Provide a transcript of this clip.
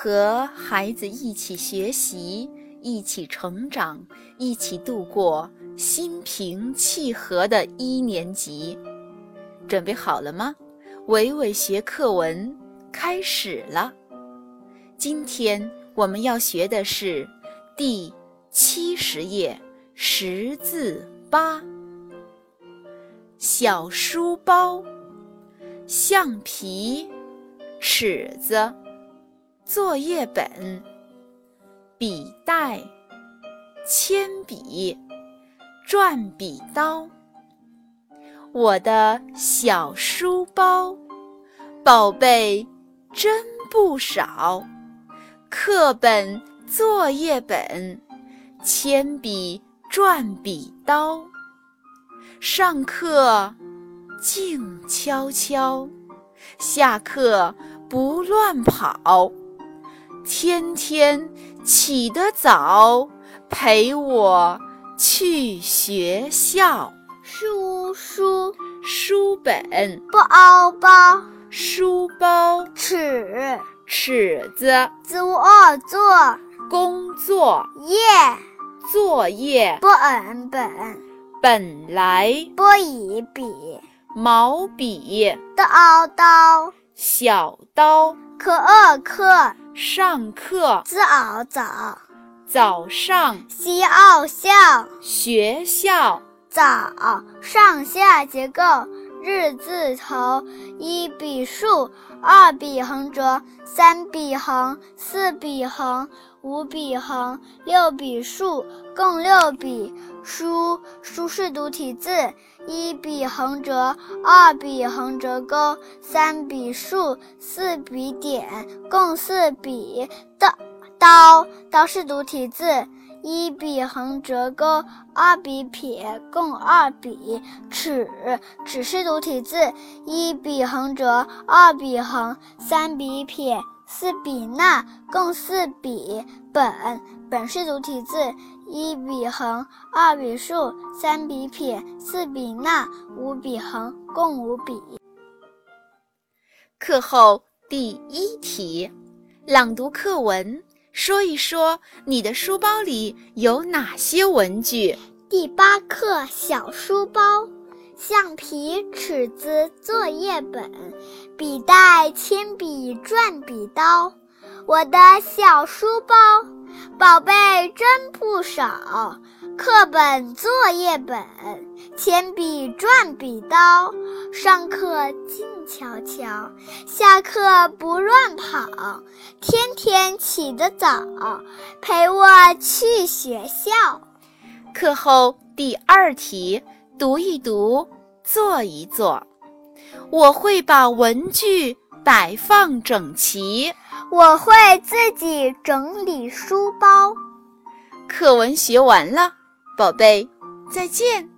和孩子一起学习，一起成长，一起度过心平气和的一年级。准备好了吗？伟伟学课文开始了。今天我们要学的是第七十页识字八。小书包，橡皮，尺子。作业本、笔袋、铅笔、转笔刀，我的小书包，宝贝真不少。课本、作业本、铅笔、转笔刀，上课静悄悄，下课不乱跑。天天起得早，陪我去学校。书书。书本。包包书包。尺。尺子。作作。工作。业作业。本本本来。波以笔。毛笔。刀刀小刀课二课。上课，早早，早上，校校，学校，早上下结构，日字头，一笔竖，二笔横折，三笔横，四笔横，五笔横，六笔竖，共六笔。书，书是独体字，一笔横折，二笔横折钩，三笔竖，四笔点，共四笔。刀，刀，刀是独体字，一笔横折钩，二笔撇，共二笔。尺，尺是独体字，一笔横折，二笔横，三笔撇，四笔捺，共四笔。本，本是独体字。一笔横，二笔竖，三笔撇，四笔捺，五笔横，共五笔。课后第一题，朗读课文，说一说你的书包里有哪些文具。第八课小书包：橡皮、尺子、作业本、笔袋、铅笔、转笔刀。我的小书包。宝贝真不少，课本、作业本、铅笔、转笔刀，上课静悄悄，下课不乱跑，天天起得早，陪我去学校。课后第二题，读一读，做一做。我会把文具摆放整齐。我会自己整理书包。课文学完了，宝贝，再见。